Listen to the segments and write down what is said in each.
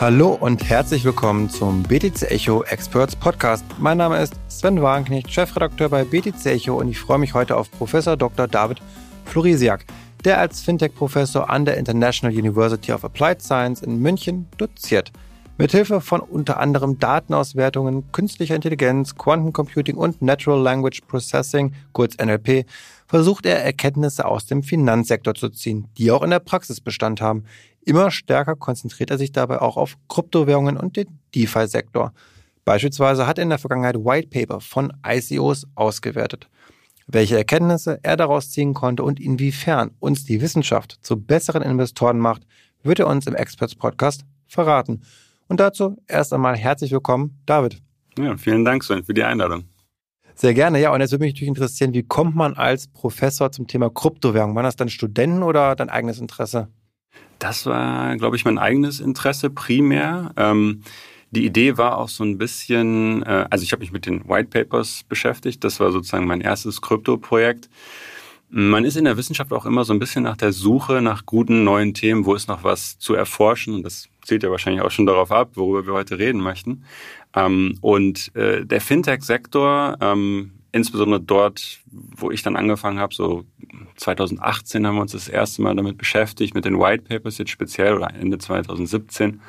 Hallo und herzlich willkommen zum BTC Echo Experts Podcast. Mein Name ist Sven Wagenknecht, Chefredakteur bei BTC Echo und ich freue mich heute auf Professor Dr. David Florisiak, der als Fintech-Professor an der International University of Applied Science in München doziert. Mithilfe von unter anderem Datenauswertungen, künstlicher Intelligenz, Quantencomputing und Natural Language Processing, kurz NLP, versucht er Erkenntnisse aus dem Finanzsektor zu ziehen, die auch in der Praxis Bestand haben. Immer stärker konzentriert er sich dabei auch auf Kryptowährungen und den DeFi-Sektor. Beispielsweise hat er in der Vergangenheit White Paper von ICOs ausgewertet. Welche Erkenntnisse er daraus ziehen konnte und inwiefern uns die Wissenschaft zu besseren Investoren macht, wird er uns im Experts Podcast verraten. Und dazu erst einmal herzlich willkommen, David. Ja, vielen Dank, Sven, für die Einladung. Sehr gerne, ja. Und jetzt würde mich natürlich interessieren, wie kommt man als Professor zum Thema Kryptowährung? Waren das dann Studenten oder dein eigenes Interesse? Das war, glaube ich, mein eigenes Interesse primär. Ähm, die Idee war auch so ein bisschen, äh, also ich habe mich mit den White Papers beschäftigt. Das war sozusagen mein erstes Krypto-Projekt. Man ist in der Wissenschaft auch immer so ein bisschen nach der Suche nach guten neuen Themen, wo ist noch was zu erforschen. Und das zielt ja wahrscheinlich auch schon darauf ab, worüber wir heute reden möchten. Ähm, und äh, der Fintech-Sektor, ähm, insbesondere dort, wo ich dann angefangen habe, so 2018 haben wir uns das erste Mal damit beschäftigt, mit den White Papers jetzt speziell oder Ende 2017,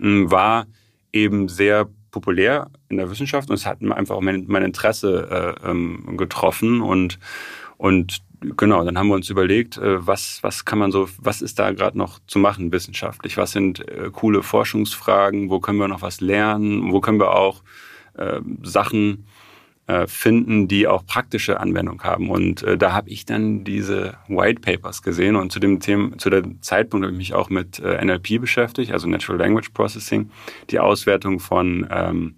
ähm, war eben sehr populär in der Wissenschaft und es hat einfach auch mein, mein Interesse äh, ähm, getroffen und und genau, dann haben wir uns überlegt, äh, was, was kann man so, was ist da gerade noch zu machen wissenschaftlich? Was sind äh, coole Forschungsfragen? Wo können wir noch was lernen? Wo können wir auch äh, Sachen finden, die auch praktische Anwendung haben? Und äh, da habe ich dann diese White Papers gesehen und zu dem Thema, zu dem Zeitpunkt habe ich mich auch mit äh, NLP beschäftigt, also Natural Language Processing, die Auswertung von ähm,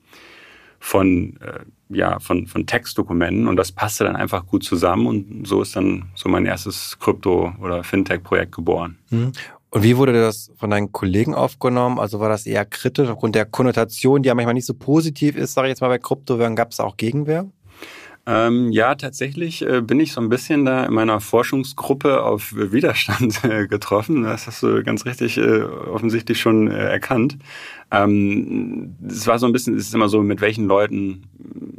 von äh, ja, von, von Textdokumenten und das passte dann einfach gut zusammen und so ist dann so mein erstes Krypto- oder Fintech-Projekt geboren. Mhm. Und wie wurde das von deinen Kollegen aufgenommen? Also war das eher kritisch aufgrund der Konnotation, die ja manchmal nicht so positiv ist, sage ich jetzt mal bei Kryptowährungen, gab es auch Gegenwehr? Ähm, ja, tatsächlich äh, bin ich so ein bisschen da in meiner Forschungsgruppe auf Widerstand äh, getroffen. Das hast du ganz richtig äh, offensichtlich schon erkannt. Ähm, es war so ein bisschen, es ist immer so, mit welchen Leuten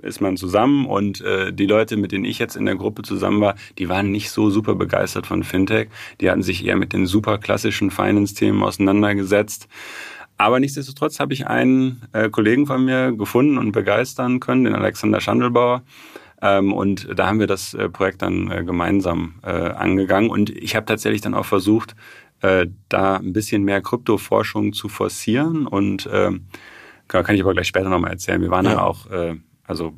ist man zusammen und äh, die Leute, mit denen ich jetzt in der Gruppe zusammen war, die waren nicht so super begeistert von Fintech. Die hatten sich eher mit den super klassischen Finance-Themen auseinandergesetzt. Aber nichtsdestotrotz habe ich einen äh, Kollegen von mir gefunden und begeistern können, den Alexander Schandelbauer. Ähm, und da haben wir das äh, Projekt dann äh, gemeinsam äh, angegangen. Und ich habe tatsächlich dann auch versucht, äh, da ein bisschen mehr Kryptoforschung zu forcieren. Und ähm, kann ich aber gleich später nochmal erzählen. Wir waren ja. dann auch äh, also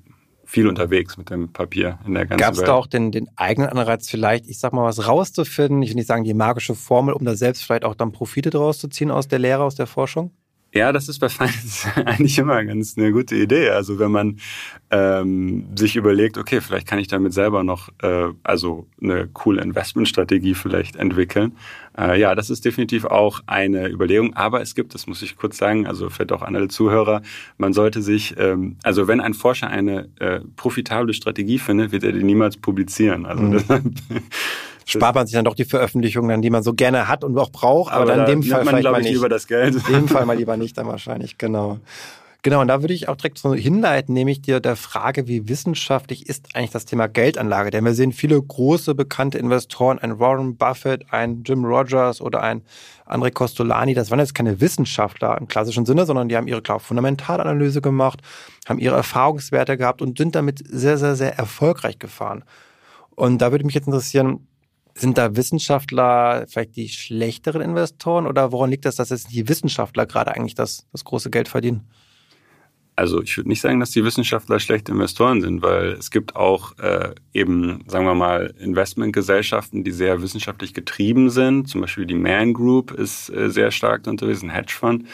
viel unterwegs mit dem Papier in der ganzen Gab's Welt. Gab es da auch den, den eigenen Anreiz vielleicht, ich sag mal, was rauszufinden? Ich will nicht sagen die magische Formel, um da selbst vielleicht auch dann Profite draus zu ziehen aus der Lehre, aus der Forschung? Ja, das ist bei Finance eigentlich immer ganz eine gute Idee. Also wenn man ähm, sich überlegt, okay, vielleicht kann ich damit selber noch äh, also eine coole Investmentstrategie vielleicht entwickeln. Äh, ja, das ist definitiv auch eine Überlegung. Aber es gibt, das muss ich kurz sagen, also vielleicht auch an alle Zuhörer, man sollte sich, ähm, also wenn ein Forscher eine äh, profitable Strategie findet, wird er die niemals publizieren. Also mhm. deshalb spart man sich dann doch die Veröffentlichungen, dann, die man so gerne hat und auch braucht, aber, aber dann in dem Fall man, vielleicht mal nicht. lieber das Geld. In dem Fall mal lieber nicht dann wahrscheinlich, genau. Genau, und da würde ich auch direkt so hinleiten, nämlich dir der Frage, wie wissenschaftlich ist eigentlich das Thema Geldanlage? Denn wir sehen viele große bekannte Investoren, ein Warren Buffett, ein Jim Rogers oder ein André Costolani, das waren jetzt keine Wissenschaftler im klassischen Sinne, sondern die haben ihre klar Fundamentalanalyse gemacht, haben ihre Erfahrungswerte gehabt und sind damit sehr, sehr, sehr erfolgreich gefahren. Und da würde mich jetzt interessieren, sind da Wissenschaftler vielleicht die schlechteren Investoren oder woran liegt das, dass jetzt die Wissenschaftler gerade eigentlich das, das große Geld verdienen? Also ich würde nicht sagen, dass die Wissenschaftler schlechte Investoren sind, weil es gibt auch äh, eben, sagen wir mal, Investmentgesellschaften, die sehr wissenschaftlich getrieben sind. Zum Beispiel die Man Group ist äh, sehr stark unterwegs, ein Hedgefonds.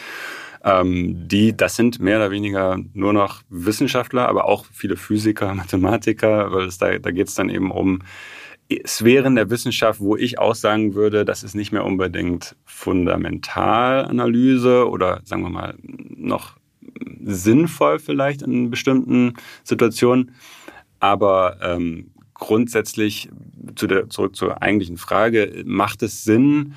Ähm, die, das sind mehr oder weniger nur noch Wissenschaftler, aber auch viele Physiker, Mathematiker, weil es da, da geht es dann eben um Sphären der Wissenschaft, wo ich auch sagen würde, das ist nicht mehr unbedingt Fundamentalanalyse oder sagen wir mal noch sinnvoll vielleicht in bestimmten Situationen. Aber ähm, grundsätzlich zu der, zurück zur eigentlichen Frage, macht es Sinn,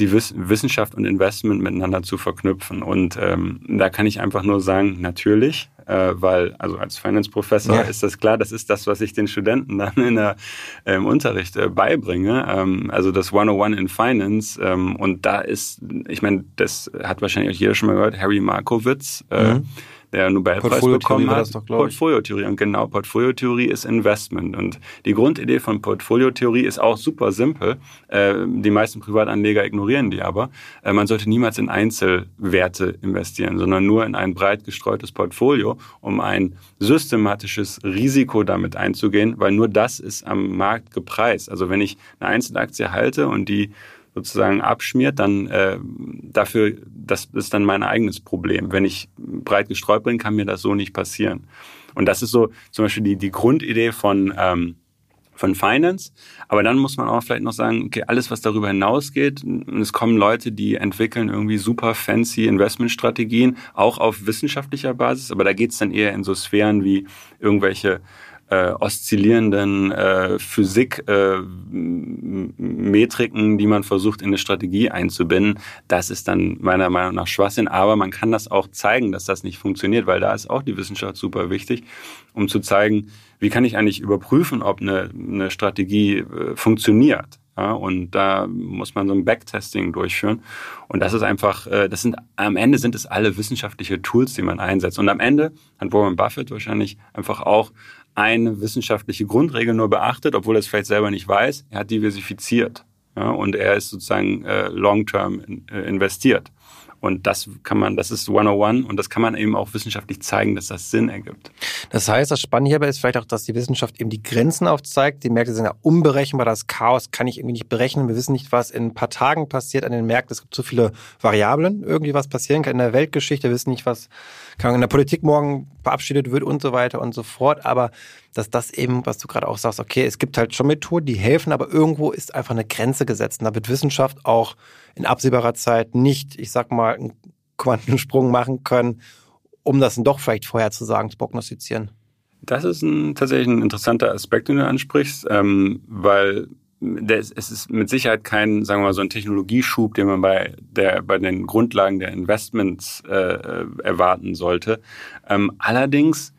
die Wissenschaft und Investment miteinander zu verknüpfen. Und ähm, da kann ich einfach nur sagen, natürlich, äh, weil also als Finance-Professor ja. ist das klar, das ist das, was ich den Studenten dann in der, äh, im Unterricht äh, beibringe. Ähm, also das 101 in Finance. Ähm, und da ist, ich meine, das hat wahrscheinlich auch jeder schon mal gehört, Harry Markowitz. Äh, mhm der Nobelpreis bekommen hat. Portfoliotheorie. Und genau, Portfoliotheorie ist Investment. Und die Grundidee von Portfoliotheorie ist auch super simpel. Äh, die meisten Privatanleger ignorieren die aber. Äh, man sollte niemals in Einzelwerte investieren, sondern nur in ein breit gestreutes Portfolio, um ein systematisches Risiko damit einzugehen, weil nur das ist am Markt gepreist. Also wenn ich eine Einzelaktie halte und die sozusagen abschmiert, dann äh, dafür, das ist dann mein eigenes Problem. Wenn ich breit gestreut bin, kann mir das so nicht passieren. Und das ist so zum Beispiel die, die Grundidee von, ähm, von Finance. Aber dann muss man auch vielleicht noch sagen, okay, alles, was darüber hinausgeht, es kommen Leute, die entwickeln irgendwie super fancy Investmentstrategien, auch auf wissenschaftlicher Basis, aber da geht's dann eher in so Sphären wie irgendwelche äh, oszillierenden äh, Physikmetriken, äh, die man versucht in eine Strategie einzubinden, das ist dann meiner Meinung nach Schwachsinn. Aber man kann das auch zeigen, dass das nicht funktioniert, weil da ist auch die Wissenschaft super wichtig, um zu zeigen, wie kann ich eigentlich überprüfen, ob eine, eine Strategie äh, funktioniert. Ja, und da muss man so ein Backtesting durchführen. Und das ist einfach, äh, das sind, am Ende sind es alle wissenschaftliche Tools, die man einsetzt. Und am Ende hat Warren Buffett wahrscheinlich einfach auch eine wissenschaftliche Grundregel nur beachtet, obwohl er es vielleicht selber nicht weiß. Er hat diversifiziert. Ja, und er ist sozusagen äh, long-term in, äh, investiert. Und das kann man, das ist 101 und das kann man eben auch wissenschaftlich zeigen, dass das Sinn ergibt. Das heißt, das Spannende hierbei ist vielleicht auch, dass die Wissenschaft eben die Grenzen aufzeigt. Die Märkte sind ja unberechenbar, das Chaos kann ich irgendwie nicht berechnen. Wir wissen nicht, was in ein paar Tagen passiert an den Märkten. Es gibt zu viele Variablen, irgendwie was passieren kann in der Weltgeschichte. Wir wissen nicht, was in der Politik morgen verabschiedet wird und so weiter und so fort. Aber dass das eben, was du gerade auch sagst, okay, es gibt halt schon Methoden, die helfen, aber irgendwo ist einfach eine Grenze gesetzt. Und da wird Wissenschaft auch in absehbarer Zeit nicht, ich sag mal, einen Quantensprung machen können, um das dann doch vielleicht vorherzusagen, zu prognostizieren. Das ist ein, tatsächlich ein interessanter Aspekt, den du ansprichst, ähm, weil es ist mit Sicherheit kein, sagen wir mal, so ein Technologieschub, den man bei, der, bei den Grundlagen der Investments äh, erwarten sollte. Ähm, allerdings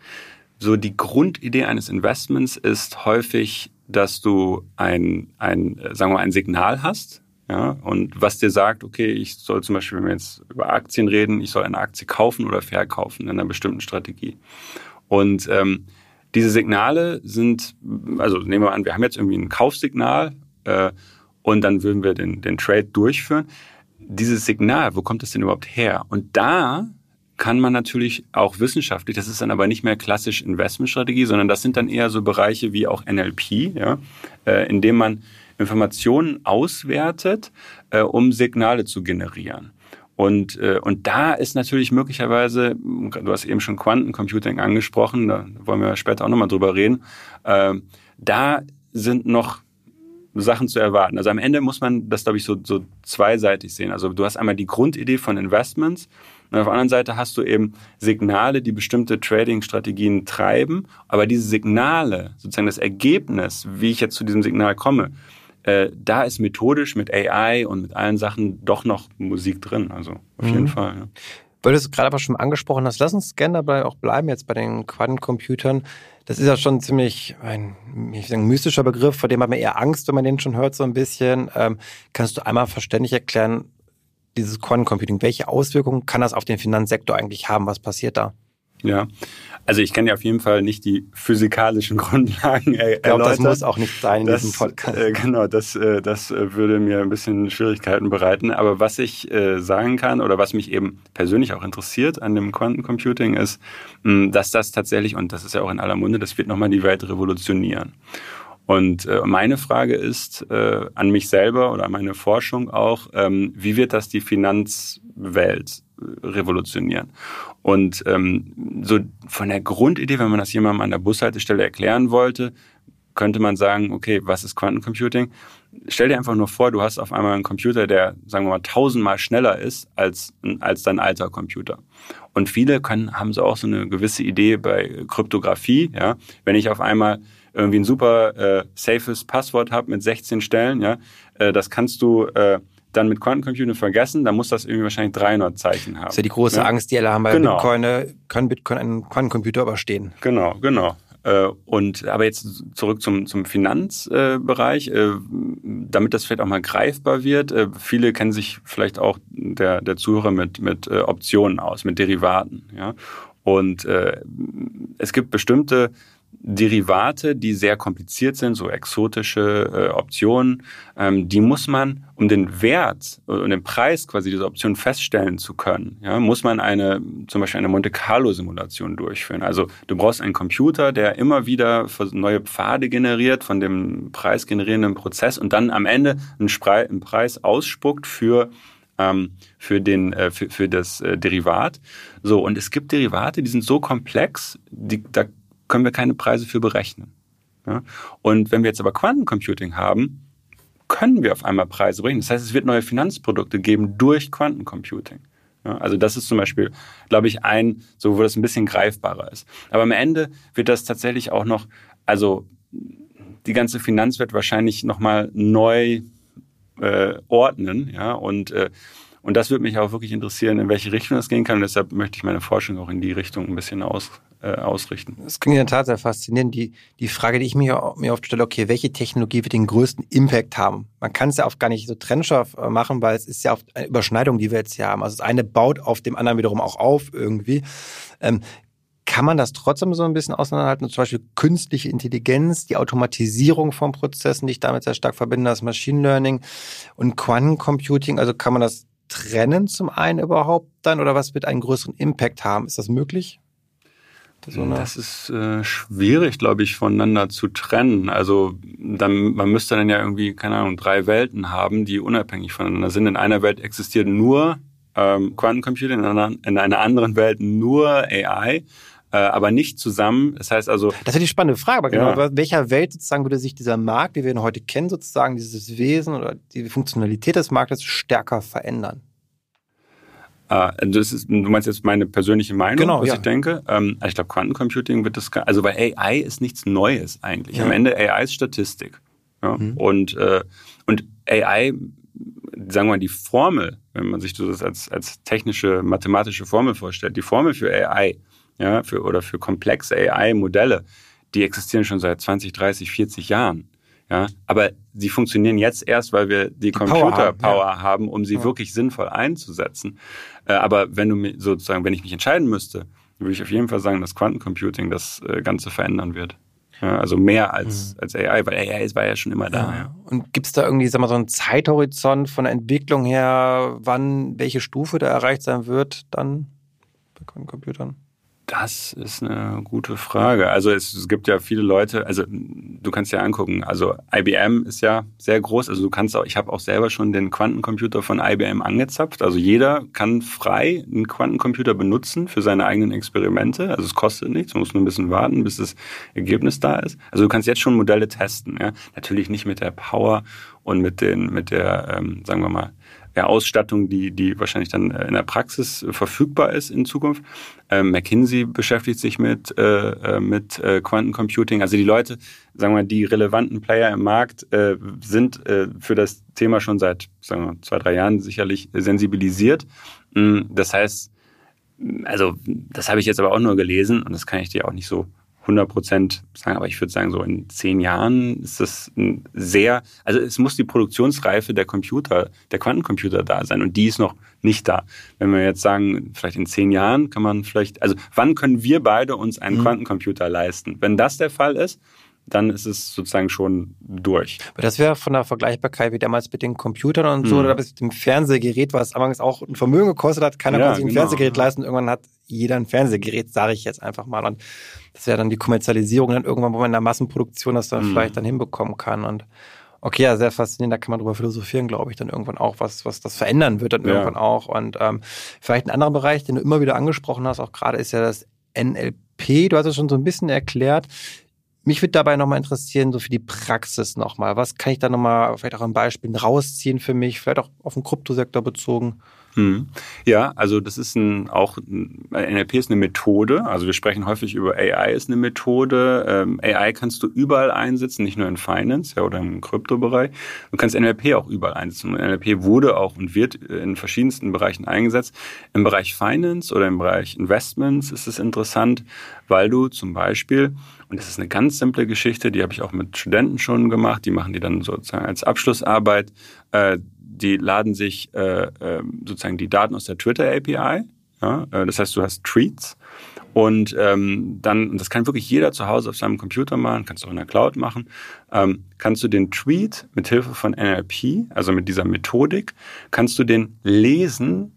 so die Grundidee eines Investments ist häufig, dass du ein, ein, sagen wir mal, ein Signal hast, ja, und was dir sagt, okay, ich soll zum Beispiel, wenn wir jetzt über Aktien reden, ich soll eine Aktie kaufen oder verkaufen in einer bestimmten Strategie. Und ähm, diese Signale sind, also nehmen wir an, wir haben jetzt irgendwie ein Kaufsignal äh, und dann würden wir den, den Trade durchführen. Dieses Signal, wo kommt das denn überhaupt her? Und da kann man natürlich auch wissenschaftlich, das ist dann aber nicht mehr klassisch Investmentstrategie, sondern das sind dann eher so Bereiche wie auch NLP, ja, äh, in dem man Informationen auswertet, äh, um Signale zu generieren. Und, äh, und da ist natürlich möglicherweise, du hast eben schon Quantencomputing angesprochen, da wollen wir später auch nochmal drüber reden, äh, da sind noch Sachen zu erwarten. Also am Ende muss man das, glaube ich, so, so zweiseitig sehen. Also du hast einmal die Grundidee von Investments und auf der anderen Seite hast du eben Signale, die bestimmte Trading-Strategien treiben. Aber diese Signale, sozusagen das Ergebnis, wie ich jetzt zu diesem Signal komme, äh, da ist methodisch mit AI und mit allen Sachen doch noch Musik drin. Also auf mhm. jeden Fall. Ja. Weil du es gerade aber schon angesprochen hast, lass uns gerne dabei auch bleiben jetzt bei den Quantencomputern. Das ist ja schon ziemlich ein ich sagen, mystischer Begriff, vor dem hat man eher Angst, wenn man den schon hört, so ein bisschen. Ähm, kannst du einmal verständlich erklären, dieses Quantencomputing, welche Auswirkungen kann das auf den Finanzsektor eigentlich haben? Was passiert da? Ja, also ich kann ja auf jeden Fall nicht die physikalischen Grundlagen er ich glaube, das muss auch nicht sein in das, diesem Podcast. Äh, genau, das, äh, das äh, würde mir ein bisschen Schwierigkeiten bereiten. Aber was ich äh, sagen kann oder was mich eben persönlich auch interessiert an dem Quantencomputing ist, mh, dass das tatsächlich, und das ist ja auch in aller Munde, das wird nochmal die Welt revolutionieren. Und äh, meine Frage ist äh, an mich selber oder an meine Forschung auch, ähm, wie wird das die Finanzwelt revolutionieren. Und ähm, so von der Grundidee, wenn man das jemandem an der Bushaltestelle erklären wollte, könnte man sagen, okay, was ist Quantencomputing? Stell dir einfach nur vor, du hast auf einmal einen Computer, der, sagen wir mal, tausendmal schneller ist als, als dein alter Computer. Und viele können, haben so auch so eine gewisse Idee bei Kryptographie, ja. Wenn ich auf einmal irgendwie ein super äh, safes Passwort habe mit 16 Stellen, ja, äh, das kannst du äh, dann mit Quantencomputing vergessen, dann muss das irgendwie wahrscheinlich 300 Zeichen haben. Das ist ja die große ja? Angst, die alle haben bei genau. Bitcoin. Können Bitcoin einen Quantencomputer überstehen? Genau, genau. Äh, und aber jetzt zurück zum, zum Finanzbereich, äh, damit das vielleicht auch mal greifbar wird. Äh, viele kennen sich vielleicht auch der, der Zuhörer mit, mit Optionen aus, mit Derivaten. Ja? Und es gibt bestimmte Derivate, die sehr kompliziert sind, so exotische äh, Optionen, ähm, die muss man, um den Wert und den Preis quasi dieser Option feststellen zu können, ja, muss man eine, zum Beispiel eine Monte Carlo Simulation durchführen. Also du brauchst einen Computer, der immer wieder neue Pfade generiert von dem preisgenerierenden Prozess und dann am Ende einen, Spre einen Preis ausspuckt für ähm, für, den, äh, für, für das äh, Derivat. So, und es gibt Derivate, die sind so komplex, die, da können wir keine Preise für berechnen. Ja? Und wenn wir jetzt aber Quantencomputing haben, können wir auf einmal Preise berechnen. Das heißt, es wird neue Finanzprodukte geben durch Quantencomputing. Ja, also das ist zum Beispiel, glaube ich, ein, so wo das ein bisschen greifbarer ist. Aber am Ende wird das tatsächlich auch noch, also die ganze Finanzwelt wahrscheinlich nochmal neu äh, ordnen, ja, und äh, und das würde mich auch wirklich interessieren, in welche Richtung das gehen kann. Und deshalb möchte ich meine Forschung auch in die Richtung ein bisschen aus, äh, ausrichten. Das klingt in der Tat sehr faszinierend. Die, die Frage, die ich mir, mir oft stelle, okay, welche Technologie wird den größten Impact haben? Man kann es ja oft gar nicht so trennscharf äh, machen, weil es ist ja oft eine Überschneidung, die wir jetzt hier haben. Also das eine baut auf dem anderen wiederum auch auf irgendwie. Ähm, kann man das trotzdem so ein bisschen auseinanderhalten? Zum Beispiel künstliche Intelligenz, die Automatisierung von Prozessen, die ich damit sehr stark verbinde, das Machine Learning und Quantencomputing. Also kann man das trennen zum einen überhaupt dann oder was wird einen größeren Impact haben? Ist das möglich? So das ist äh, schwierig, glaube ich, voneinander zu trennen. Also dann, man müsste dann ja irgendwie, keine Ahnung, drei Welten haben, die unabhängig voneinander sind. In einer Welt existiert nur ähm, Quantencomputing, in einer, in einer anderen Welt nur AI aber nicht zusammen. Das heißt also. Das ist die spannende Frage, aber genau, ja. welcher Welt sozusagen würde sich dieser Markt, wie wir ihn heute kennen, sozusagen dieses Wesen oder die Funktionalität des Marktes stärker verändern? Das ist, du meinst jetzt meine persönliche Meinung, genau, was ja. ich denke. Ähm, ich glaube, Quantencomputing wird das, also weil AI ist nichts Neues eigentlich. Ja. Am Ende AI ist Statistik. Ja? Mhm. Und, äh, und AI, sagen wir mal, die Formel, wenn man sich das als, als technische, mathematische Formel vorstellt, die Formel für AI ja, für, oder für komplexe AI-Modelle, die existieren schon seit 20, 30, 40 Jahren. Ja, aber sie funktionieren jetzt erst, weil wir die, die Computer-Power haben, ja. haben, um sie ja. wirklich sinnvoll einzusetzen. Äh, aber wenn du sozusagen, wenn ich mich entscheiden müsste, würde ich auf jeden Fall sagen, dass Quantencomputing das äh, Ganze verändern wird. Ja, also mehr als, mhm. als AI, weil AI war ja schon immer da. Ja. Und gibt es da irgendwie, sag mal, so einen Zeithorizont von der Entwicklung her, wann welche Stufe da erreicht sein wird dann bei Quantencomputern? Das ist eine gute Frage. Also es, es, gibt ja viele Leute, also du kannst ja angucken, also IBM ist ja sehr groß, also du kannst auch, ich habe auch selber schon den Quantencomputer von IBM angezapft. Also jeder kann frei einen Quantencomputer benutzen für seine eigenen Experimente. Also es kostet nichts, man muss nur ein bisschen warten, bis das Ergebnis da ist. Also du kannst jetzt schon Modelle testen, ja. Natürlich nicht mit der Power und mit den, mit der, ähm, sagen wir mal, ja, Ausstattung, die, die wahrscheinlich dann äh, in der Praxis verfügbar ist in Zukunft. Ähm, McKinsey beschäftigt sich mit, äh, äh, mit äh, Quantencomputing. Also die Leute, sagen wir mal, die relevanten Player im Markt äh, sind äh, für das Thema schon seit sagen wir, mal, zwei, drei Jahren sicherlich sensibilisiert. Mm, das heißt, also das habe ich jetzt aber auch nur gelesen und das kann ich dir auch nicht so 100 Prozent sagen, aber ich würde sagen, so in zehn Jahren ist das ein sehr, also es muss die Produktionsreife der Computer, der Quantencomputer da sein und die ist noch nicht da. Wenn wir jetzt sagen, vielleicht in zehn Jahren kann man vielleicht, also wann können wir beide uns einen mhm. Quantencomputer leisten? Wenn das der Fall ist, dann ist es sozusagen schon durch. Das wäre von der Vergleichbarkeit wie damals mit den Computern und so, mhm. oder mit dem Fernsehgerät, was anfangs auch ein Vermögen gekostet hat. Keiner ja, konnte sich ein genau. Fernsehgerät leisten. Irgendwann hat jeder ein Fernsehgerät, sage ich jetzt einfach mal. Und das wäre dann die Kommerzialisierung dann irgendwann, wo man in der Massenproduktion das dann mhm. vielleicht dann hinbekommen kann. Und okay, ja, sehr faszinierend, da kann man drüber philosophieren, glaube ich, dann irgendwann auch, was, was das verändern wird dann ja. irgendwann auch. Und ähm, vielleicht ein anderer Bereich, den du immer wieder angesprochen hast, auch gerade ist ja das NLP. Du hast es schon so ein bisschen erklärt Mich würde dabei nochmal interessieren, so für die Praxis nochmal. Was kann ich da nochmal vielleicht auch an Beispielen rausziehen für mich, vielleicht auch auf den Kryptosektor bezogen? Hm. Ja, also das ist ein, auch, NLP ist eine Methode. Also wir sprechen häufig über AI ist eine Methode. Ähm, AI kannst du überall einsetzen, nicht nur in Finance ja, oder im Kryptobereich. Du kannst NLP auch überall einsetzen. Und NLP wurde auch und wird in verschiedensten Bereichen eingesetzt. Im Bereich Finance oder im Bereich Investments ist es interessant, weil du zum Beispiel, und das ist eine ganz simple Geschichte, die habe ich auch mit Studenten schon gemacht, die machen die dann sozusagen als Abschlussarbeit, äh, die laden sich äh, ähm, sozusagen die Daten aus der Twitter API. Ja? Äh, das heißt, du hast Tweets und ähm, dann, und das kann wirklich jeder zu Hause auf seinem Computer machen, kannst du auch in der Cloud machen, ähm, kannst du den Tweet mit Hilfe von NLP, also mit dieser Methodik, kannst du den lesen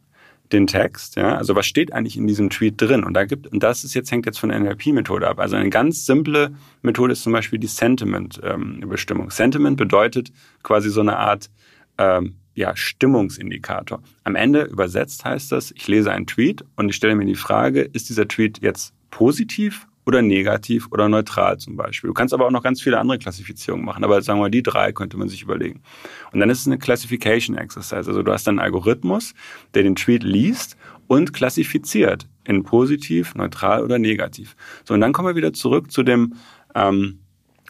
den Text, ja, also was steht eigentlich in diesem Tweet drin? Und da gibt, und das ist jetzt, hängt jetzt von der NLP-Methode ab. Also eine ganz simple Methode ist zum Beispiel die Sentiment-Bestimmung. Ähm, Sentiment bedeutet quasi so eine Art ähm, ja, Stimmungsindikator. Am Ende übersetzt heißt das, ich lese einen Tweet und ich stelle mir die Frage, ist dieser Tweet jetzt positiv oder negativ oder neutral zum Beispiel. Du kannst aber auch noch ganz viele andere Klassifizierungen machen, aber sagen wir mal, die drei könnte man sich überlegen. Und dann ist es eine Classification Exercise. Also du hast dann einen Algorithmus, der den Tweet liest und klassifiziert in positiv, neutral oder negativ. So, und dann kommen wir wieder zurück zu dem, ähm,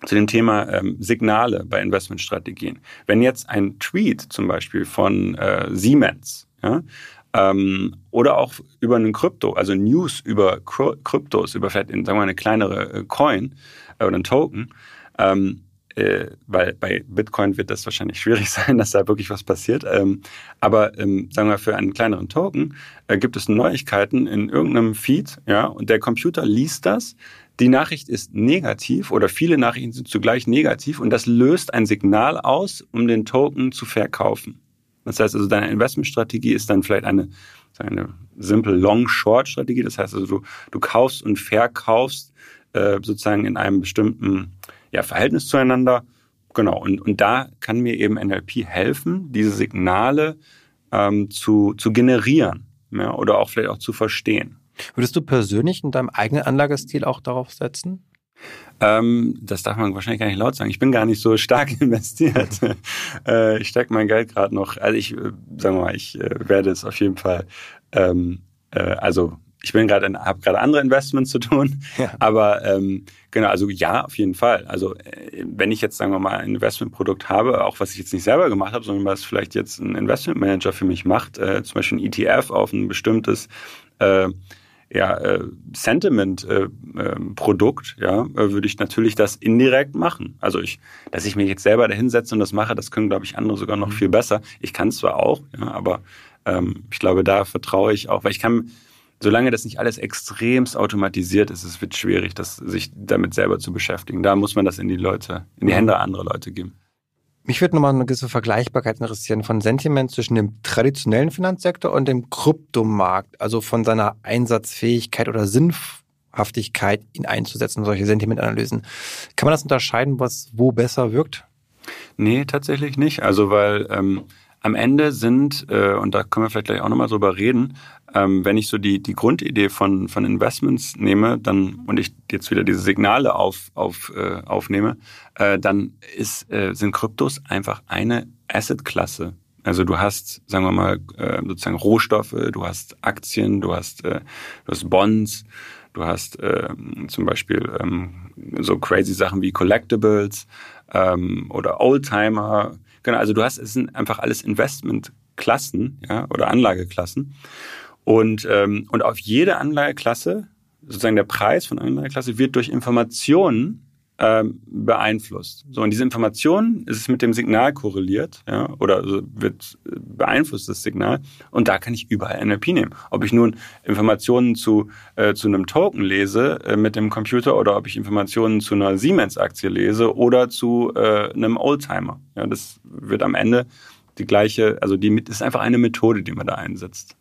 zu dem Thema ähm, Signale bei Investmentstrategien. Wenn jetzt ein Tweet zum Beispiel von äh, Siemens ja, ähm, oder auch über einen Krypto, also News über Kryptos, über vielleicht sagen wir mal eine kleinere äh, Coin äh, oder ein Token, ähm, äh, weil bei Bitcoin wird das wahrscheinlich schwierig sein, dass da wirklich was passiert. Ähm, aber ähm, sagen wir für einen kleineren Token äh, gibt es Neuigkeiten in irgendeinem Feed, ja, und der Computer liest das, die Nachricht ist negativ oder viele Nachrichten sind zugleich negativ und das löst ein Signal aus, um den Token zu verkaufen. Das heißt also, deine Investmentstrategie ist dann vielleicht eine, eine simple Long-Short-Strategie. Das heißt also, du, du kaufst und verkaufst äh, sozusagen in einem bestimmten ja, Verhältnis zueinander. Genau, und, und da kann mir eben NLP helfen, diese Signale ähm, zu, zu generieren ja, oder auch vielleicht auch zu verstehen. Würdest du persönlich in deinem eigenen Anlagestil auch darauf setzen? Ähm, das darf man wahrscheinlich gar nicht laut sagen. Ich bin gar nicht so stark investiert. äh, ich stecke mein Geld gerade noch. Also ich, äh, sagen wir mal, ich äh, werde es auf jeden Fall. Ähm, äh, also ich bin gerade, habe gerade andere Investments zu tun. Ja. Aber ähm, genau, also ja, auf jeden Fall. Also äh, wenn ich jetzt sagen wir mal ein Investmentprodukt habe, auch was ich jetzt nicht selber gemacht habe, sondern was vielleicht jetzt ein Investmentmanager für mich macht, zum Beispiel ein ETF auf ein bestimmtes ja, äh, Sentiment-Produkt, äh, äh, ja, würde ich natürlich das indirekt machen. Also ich, dass ich mich jetzt selber dahinsetze und das mache, das können, glaube ich, andere sogar noch mhm. viel besser. Ich kann es zwar auch, ja, aber ähm, ich glaube, da vertraue ich auch, weil ich kann, solange das nicht alles extremst automatisiert ist, es wird schwierig, das, sich damit selber zu beschäftigen. Da muss man das in die Leute, in die Hände anderer Leute geben. Mich würde nochmal eine gewisse Vergleichbarkeit interessieren von Sentiment zwischen dem traditionellen Finanzsektor und dem Kryptomarkt, also von seiner Einsatzfähigkeit oder Sinnhaftigkeit, ihn einzusetzen, solche Sentimentanalysen. Kann man das unterscheiden, was wo besser wirkt? Nee, tatsächlich nicht. Also weil ähm, am Ende sind, äh, und da können wir vielleicht gleich auch nochmal drüber reden, ähm, wenn ich so die, die Grundidee von, von Investments nehme, dann und ich jetzt wieder diese Signale auf, auf, äh, aufnehme, äh, dann ist, äh, sind Kryptos einfach eine Assetklasse. Also du hast, sagen wir mal, äh, sozusagen Rohstoffe, du hast Aktien, du hast, äh, du hast Bonds, du hast äh, zum Beispiel ähm, so crazy Sachen wie Collectibles ähm, oder Oldtimer Genau, also du hast, es sind einfach alles Investmentklassen, ja, oder Anlageklassen. Und, ähm, und auf jede Anlageklasse, sozusagen der Preis von Anlageklasse wird durch Informationen beeinflusst. So, und diese Information ist mit dem Signal korreliert, ja, oder wird beeinflusst das Signal. Und da kann ich überall NLP nehmen. Ob ich nun Informationen zu, äh, zu einem Token lese äh, mit dem Computer oder ob ich Informationen zu einer Siemens-Aktie lese oder zu äh, einem Oldtimer. Ja, das wird am Ende die gleiche, also die ist einfach eine Methode, die man da einsetzt.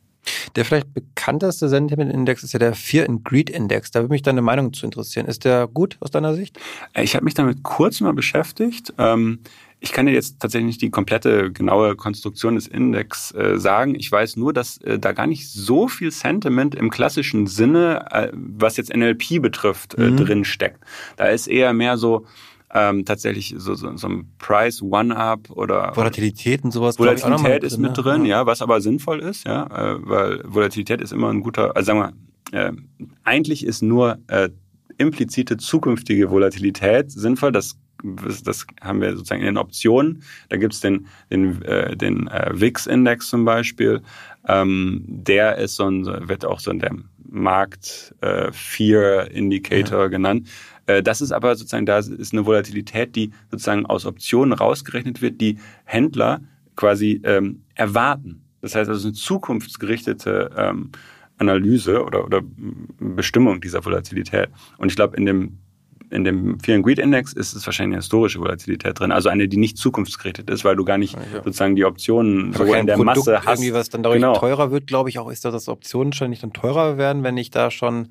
Der vielleicht bekannteste Sentiment-Index ist ja der Fear and Greed Index. Da würde mich deine Meinung zu interessieren. Ist der gut aus deiner Sicht? Ich habe mich damit kurz mal beschäftigt. Ähm, ich kann dir jetzt tatsächlich nicht die komplette genaue Konstruktion des Index äh, sagen. Ich weiß nur, dass äh, da gar nicht so viel Sentiment im klassischen Sinne, äh, was jetzt NLP betrifft, äh, mhm. drin steckt. Da ist eher mehr so ähm, tatsächlich so, so, so ein Price One-Up oder Volatilität und sowas. Volatilität ist mit drin, ne? ja, was aber sinnvoll ist, ja, äh, weil Volatilität ist immer ein guter, also sagen wir, äh, eigentlich ist nur äh, implizite zukünftige Volatilität sinnvoll. Das das haben wir sozusagen in den Optionen. Da gibt's den, den, äh, den äh, VIX-Index zum Beispiel. Ähm, der ist so ein, wird auch so in der Markt äh, Fear Indicator ja. genannt. Äh, das ist aber sozusagen, da ist eine Volatilität, die sozusagen aus Optionen rausgerechnet wird, die Händler quasi ähm, erwarten. Das heißt also eine zukunftsgerichtete ähm, Analyse oder, oder Bestimmung dieser Volatilität. Und ich glaube, in dem in dem Fear and Greed Index ist es wahrscheinlich eine historische Volatilität drin, also eine, die nicht zukunftsgerichtet ist, weil du gar nicht ja. sozusagen die Optionen so in der Produkt Masse hast. Irgendwie, was dann dadurch genau. teurer wird, glaube ich auch, ist, dass Optionen wahrscheinlich dann teurer werden, wenn ich da schon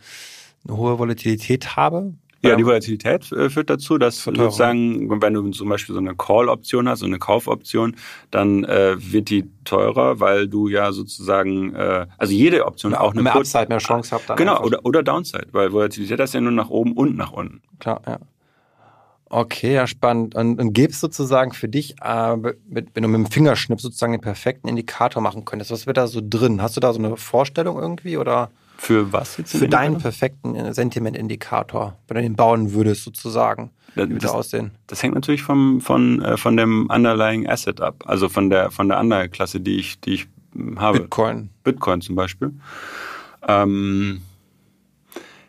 eine hohe Volatilität habe. Ja, die Volatilität äh, führt dazu, dass sozusagen, wenn du zum Beispiel so eine Call-Option hast, so eine Kaufoption, dann äh, wird die teurer, weil du ja sozusagen, äh, also jede Option auch eine mehr Upside, mehr Chance habt. Dann genau, oder, oder Downside, weil Volatilität ist ja nur nach oben und nach unten. Klar, ja. Okay, ja, spannend. Und, und gäbe es sozusagen für dich, äh, mit, wenn du mit dem Fingerschnipp sozusagen den perfekten Indikator machen könntest, was wird da so drin? Hast du da so eine Vorstellung irgendwie oder? Für was jetzt? Für deinen perfekten äh, Sentiment-Indikator, wenn du den bauen würdest, sozusagen. Wie würde das aussehen? Das hängt natürlich vom, von, äh, von dem Underlying Asset ab, also von der, von der Anlageklasse, die ich, die ich hm, habe. Bitcoin. Bitcoin zum Beispiel. Ähm,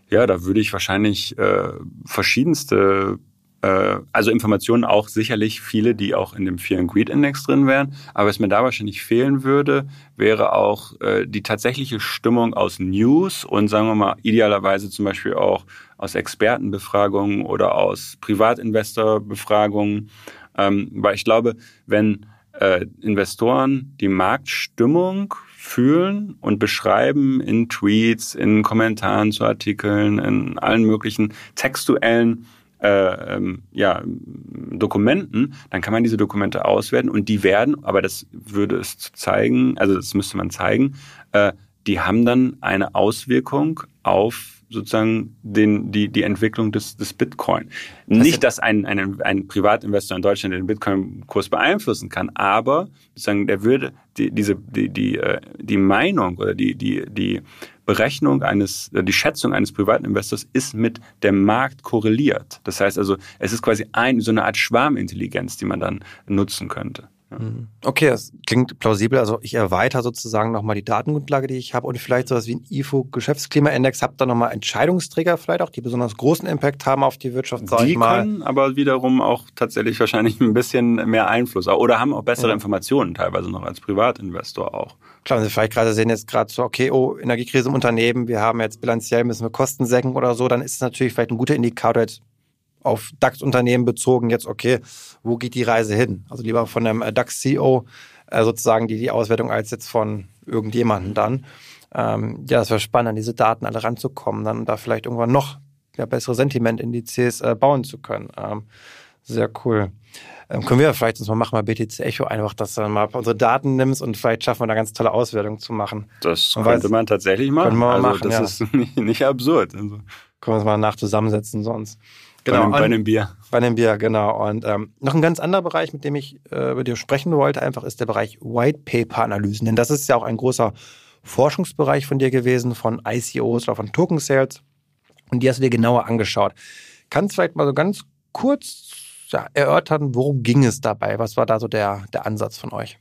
ja, da würde ich wahrscheinlich äh, verschiedenste äh, also Informationen auch sicherlich viele, die auch in dem Fear and Greed Index drin wären. Aber was mir da wahrscheinlich fehlen würde, wäre auch äh, die tatsächliche Stimmung aus News und sagen wir mal idealerweise zum Beispiel auch aus Expertenbefragungen oder aus Privatinvestorbefragungen. Ähm, weil ich glaube, wenn äh, Investoren die Marktstimmung fühlen und beschreiben in Tweets, in Kommentaren zu Artikeln, in allen möglichen textuellen äh, ähm, ja, Dokumenten, dann kann man diese Dokumente auswerten und die werden, aber das würde es zeigen, also das müsste man zeigen, äh, die haben dann eine Auswirkung auf sozusagen den, die, die Entwicklung des, des Bitcoin. Nicht, dass ein, ein, ein Privatinvestor in Deutschland den Bitcoin-Kurs beeinflussen kann, aber sozusagen der würde die, diese, die, die, äh, die Meinung oder die, die, die Berechnung eines, die Schätzung eines privaten Investors ist mit dem Markt korreliert. Das heißt also, es ist quasi ein, so eine Art Schwarmintelligenz, die man dann nutzen könnte. Mhm. Okay, das klingt plausibel. Also ich erweitere sozusagen nochmal die Datengrundlage, die ich habe und vielleicht sowas wie ein IFO-Geschäftsklimaindex. Habt ihr nochmal Entscheidungsträger vielleicht auch, die besonders großen Impact haben auf die Wirtschaft, sag die ich mal. können aber wiederum auch tatsächlich wahrscheinlich ein bisschen mehr Einfluss oder haben auch bessere ja. Informationen teilweise noch als Privatinvestor auch. Klar, wenn Sie vielleicht gerade sehen jetzt gerade so, okay, oh, Energiekrise im Unternehmen, wir haben jetzt bilanziell, müssen wir Kosten senken oder so, dann ist es natürlich vielleicht ein guter Indikator jetzt auf DAX-Unternehmen bezogen jetzt, okay, wo geht die Reise hin? Also lieber von einem äh, DAX-CEO äh, sozusagen die, die Auswertung als jetzt von irgendjemandem dann. Ähm, ja, es wäre spannend, an diese Daten alle ranzukommen, dann da vielleicht irgendwann noch ja, bessere Sentimentindizes äh, bauen zu können. Ähm, sehr cool. Ähm, können wir vielleicht uns mal machen, mal BTC Echo einfach, dass du dann mal unsere Daten nimmst und vielleicht schaffen wir da ganz tolle Auswertungen zu machen. Das und könnte weiß, man tatsächlich machen. Können wir also, machen, das ja. ist nicht, nicht absurd. Also. Können wir uns mal nach zusammensetzen sonst. Genau, bei, einem, bei einem Bier. Bei einem Bier, genau. Und ähm, noch ein ganz anderer Bereich, mit dem ich äh, über dir sprechen wollte, einfach ist der Bereich White Paper Analysen. Denn das ist ja auch ein großer Forschungsbereich von dir gewesen, von ICOs oder von Token Sales. Und die hast du dir genauer angeschaut. Kannst du vielleicht mal so ganz kurz ja, erörtern, worum ging es dabei? Was war da so der, der Ansatz von euch?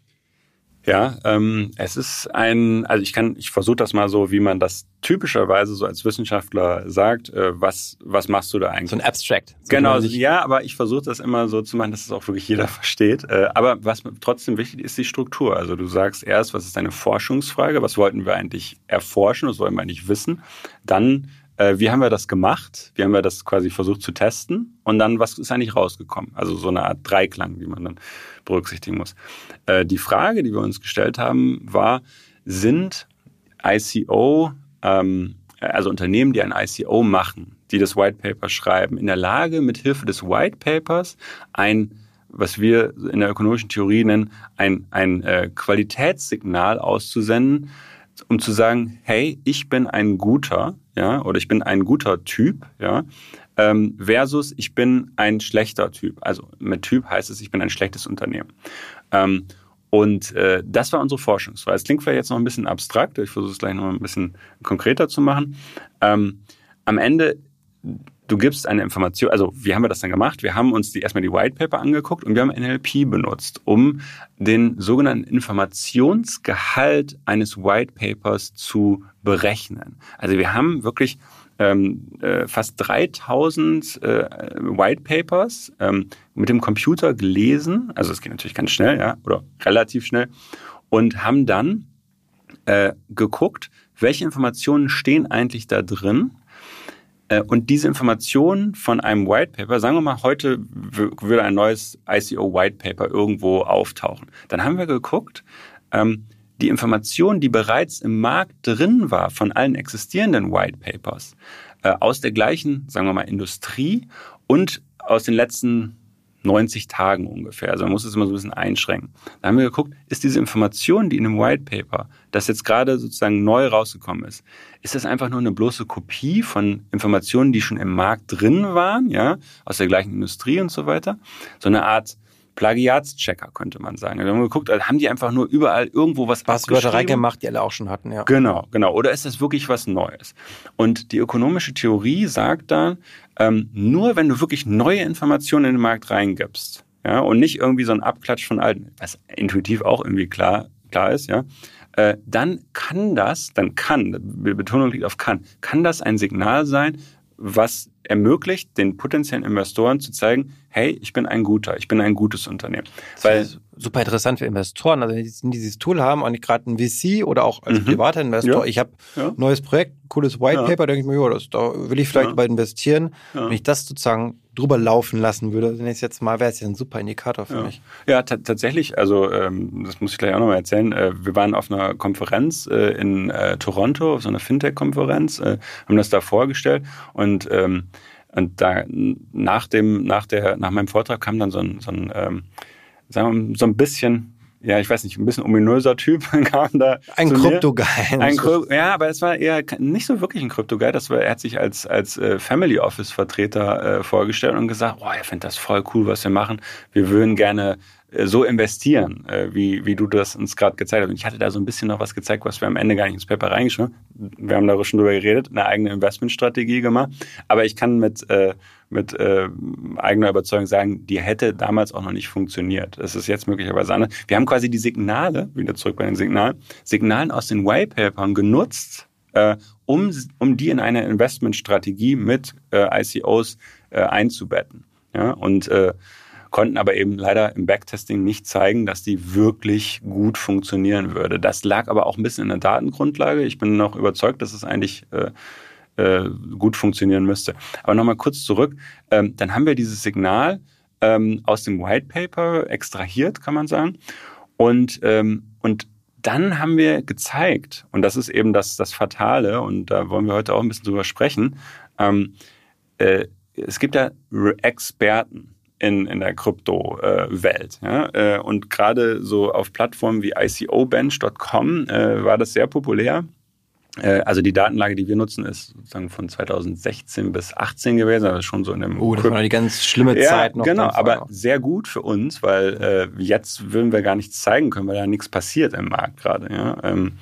Ja, ähm, es ist ein, also ich kann, ich versuche das mal so, wie man das typischerweise so als Wissenschaftler sagt, äh, was, was machst du da eigentlich? So ein Abstract. So genau, ja, aber ich versuche das immer so zu machen, dass es auch wirklich jeder versteht. Äh, aber was trotzdem wichtig ist, die Struktur. Also du sagst erst, was ist eine Forschungsfrage, was wollten wir eigentlich erforschen, was wollen wir eigentlich wissen? Dann äh, wie haben wir das gemacht? Wie haben wir das quasi versucht zu testen? Und dann, was ist eigentlich rausgekommen? Also so eine Art Dreiklang, die man dann berücksichtigen muss. Äh, die Frage, die wir uns gestellt haben, war, sind ICO, ähm, also Unternehmen, die ein ICO machen, die das White Paper schreiben, in der Lage, mit Hilfe des White Papers ein was wir in der ökonomischen Theorie nennen, ein, ein äh, Qualitätssignal auszusenden, um zu sagen, hey, ich bin ein guter, ja, oder ich bin ein guter Typ, ja, ähm, versus ich bin ein schlechter Typ. Also mit Typ heißt es, ich bin ein schlechtes Unternehmen. Ähm, und äh, das war unsere Forschungsfrage. Es klingt vielleicht jetzt noch ein bisschen abstrakt, ich versuche es gleich noch ein bisschen konkreter zu machen. Ähm, am Ende du gibst eine Information, also wie haben wir das dann gemacht? Wir haben uns die, erstmal die White Paper angeguckt und wir haben NLP benutzt, um den sogenannten Informationsgehalt eines White Papers zu berechnen. Also wir haben wirklich ähm, äh, fast 3000 äh, White Papers ähm, mit dem Computer gelesen, also es geht natürlich ganz schnell, ja, oder relativ schnell, und haben dann äh, geguckt, welche Informationen stehen eigentlich da drin und diese Informationen von einem White Paper, sagen wir mal, heute würde ein neues ICO White Paper irgendwo auftauchen. Dann haben wir geguckt, ähm, die Information, die bereits im Markt drin war von allen existierenden White Papers, äh, aus der gleichen, sagen wir mal, Industrie und aus den letzten 90 Tagen ungefähr. Also man muss es immer so ein bisschen einschränken. Da haben wir geguckt, ist diese Information, die in einem White Paper, das jetzt gerade sozusagen neu rausgekommen ist, ist das einfach nur eine bloße Kopie von Informationen, die schon im Markt drin waren, ja, aus der gleichen Industrie und so weiter? So eine Art Plagiatschecker, könnte man sagen. Wir haben geguckt, also haben die einfach nur überall irgendwo was Passwörter reingemacht, die alle auch schon hatten, ja. Genau, genau. Oder ist das wirklich was Neues? Und die ökonomische Theorie sagt dann, ähm, nur wenn du wirklich neue Informationen in den Markt reingibst, ja, und nicht irgendwie so ein Abklatsch von alten, was intuitiv auch irgendwie klar, klar ist, ja, äh, dann kann das, dann kann, die Betonung liegt auf kann, kann das ein Signal sein, was ermöglicht, den potenziellen Investoren zu zeigen, hey, ich bin ein guter, ich bin ein gutes Unternehmen. Weil super interessant für Investoren, also wenn die dieses Tool haben und ich gerade ein VC oder auch als mhm. privater Investor, ja. ich habe ja. neues Projekt, cooles White Paper, ja. denke ich mir, ja, das, da will ich vielleicht ja. bei investieren. Wenn ich das sozusagen drüber laufen lassen würde, wenn ich jetzt mal, wäre es ja ein super Indikator für mich. Ja, tatsächlich, also ähm, das muss ich gleich auch nochmal erzählen. Äh, wir waren auf einer Konferenz äh, in äh, Toronto, auf so einer Fintech-Konferenz, äh, haben das da vorgestellt und ähm, und da nach dem, nach der, nach meinem Vortrag kam dann so ein, so ein, ähm, sagen wir, so ein bisschen ja, ich weiß nicht, ein bisschen ominöser Typ kam da. Ein Krypto-Guy. Ein Krypto ja, aber es war eher nicht so wirklich ein Krypto-Guy. Das war, er hat sich als, als äh, Family Office-Vertreter äh, vorgestellt und gesagt, boah, er findet das voll cool, was wir machen. Wir würden gerne so investieren, äh, wie, wie du das uns gerade gezeigt hast. Und ich hatte da so ein bisschen noch was gezeigt, was wir am Ende gar nicht ins Paper reingeschrieben haben. Wir haben darüber schon drüber geredet, eine eigene Investmentstrategie gemacht. Aber ich kann mit, äh, mit äh, eigener Überzeugung sagen, die hätte damals auch noch nicht funktioniert. Das ist jetzt möglicherweise anders. Wir haben quasi die Signale, wieder zurück bei den Signalen, Signalen aus den Whitepapern genutzt, äh, um, um die in eine Investmentstrategie mit äh, ICOs äh, einzubetten. Ja, und äh, konnten aber eben leider im Backtesting nicht zeigen, dass die wirklich gut funktionieren würde. Das lag aber auch ein bisschen in der Datengrundlage. Ich bin noch überzeugt, dass es eigentlich äh, äh, gut funktionieren müsste. Aber nochmal kurz zurück. Ähm, dann haben wir dieses Signal ähm, aus dem White Paper extrahiert, kann man sagen. Und, ähm, und dann haben wir gezeigt, und das ist eben das, das Fatale, und da wollen wir heute auch ein bisschen drüber sprechen, ähm, äh, es gibt ja Experten in, in der Krypto-Welt. Ja? Äh, und gerade so auf Plattformen wie ICObench.com äh, war das sehr populär. Äh, also die Datenlage, die wir nutzen, ist sozusagen von 2016 bis 18 gewesen, also schon so in dem. Oh, das war die ganz schlimme ja, Zeit noch. Genau, aber sehr gut für uns, weil äh, jetzt würden wir gar nichts zeigen können, weil da nichts passiert im Markt gerade. Ja? Ähm,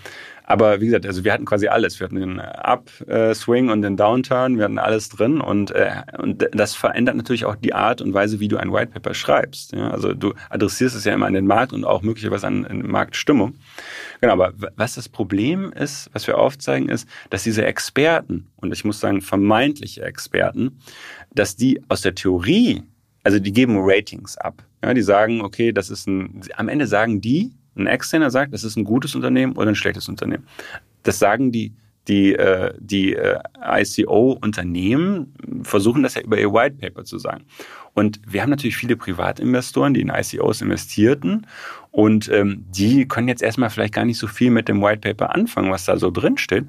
aber wie gesagt, also wir hatten quasi alles. Wir hatten den Upswing und den Downturn, wir hatten alles drin und, äh, und das verändert natürlich auch die Art und Weise, wie du ein White Paper schreibst. Ja? Also du adressierst es ja immer an den Markt und auch möglicherweise an, an Marktstimmung. Genau, aber was das Problem ist, was wir aufzeigen, ist, dass diese Experten, und ich muss sagen vermeintliche Experten, dass die aus der Theorie, also die geben Ratings ab. Ja, die sagen, okay, das ist ein, am Ende sagen die, ein Externer sagt, das ist ein gutes Unternehmen oder ein schlechtes Unternehmen. Das sagen die die, äh, die äh, ICO-Unternehmen versuchen das ja über ihr White Paper zu sagen. Und wir haben natürlich viele Privatinvestoren, die in ICOs investierten und ähm, die können jetzt erstmal vielleicht gar nicht so viel mit dem White Paper anfangen, was da so drin steht.